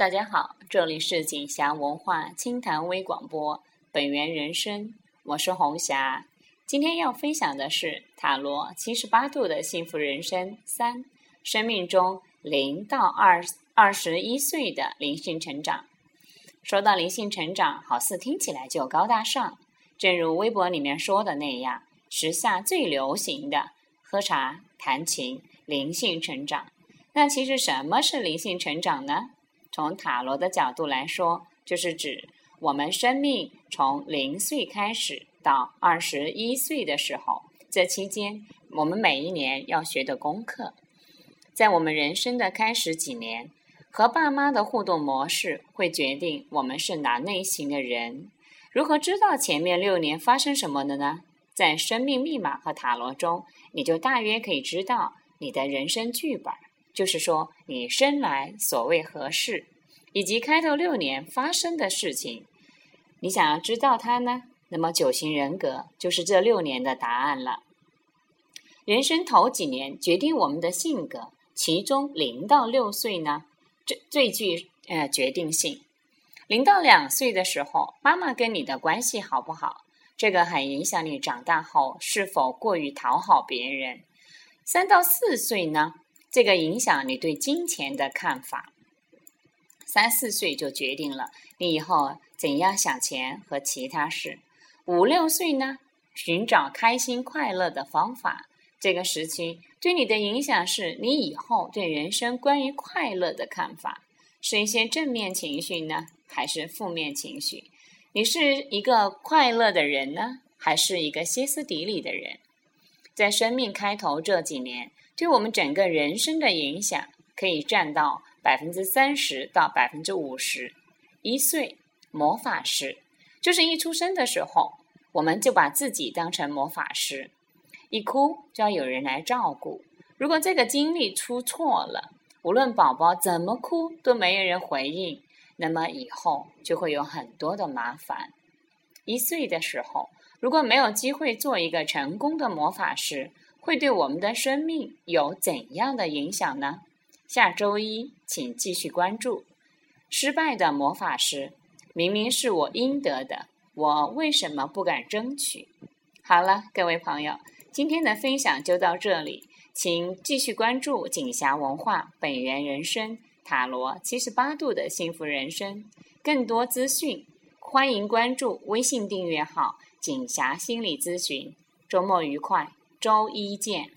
大家好，这里是锦霞文化清谈微广播，本源人生，我是红霞。今天要分享的是塔罗七十八度的幸福人生三，生命中零到二二十一岁的灵性成长。说到灵性成长，好似听起来就高大上，正如微博里面说的那样，时下最流行的喝茶、弹琴、灵性成长。那其实什么是灵性成长呢？从塔罗的角度来说，就是指我们生命从零岁开始到二十一岁的时候，这期间我们每一年要学的功课，在我们人生的开始几年，和爸妈的互动模式会决定我们是哪类型的人。如何知道前面六年发生什么的呢？在生命密码和塔罗中，你就大约可以知道你的人生剧本。就是说，你生来所谓何事，以及开头六年发生的事情，你想要知道它呢？那么九型人格就是这六年的答案了。人生头几年决定我们的性格，其中零到六岁呢，最最具呃决定性。零到两岁的时候，妈妈跟你的关系好不好？这个很影响你长大后是否过于讨好别人。三到四岁呢？这个影响你对金钱的看法，三四岁就决定了你以后怎样想钱和其他事。五六岁呢，寻找开心快乐的方法。这个时期对你的影响是你以后对人生关于快乐的看法，是一些正面情绪呢，还是负面情绪？你是一个快乐的人呢，还是一个歇斯底里的人？在生命开头这几年。对我们整个人生的影响可以占到百分之三十到百分之五十。一岁魔法师，就是一出生的时候，我们就把自己当成魔法师，一哭就要有人来照顾。如果这个经历出错了，无论宝宝怎么哭都没有人回应，那么以后就会有很多的麻烦。一岁的时候，如果没有机会做一个成功的魔法师，会对我们的生命有怎样的影响呢？下周一请继续关注。失败的魔法师，明明是我应得的，我为什么不敢争取？好了，各位朋友，今天的分享就到这里，请继续关注锦霞文化本源人生塔罗七十八度的幸福人生，更多资讯欢迎关注微信订阅号“锦霞心理咨询”。周末愉快！周一见。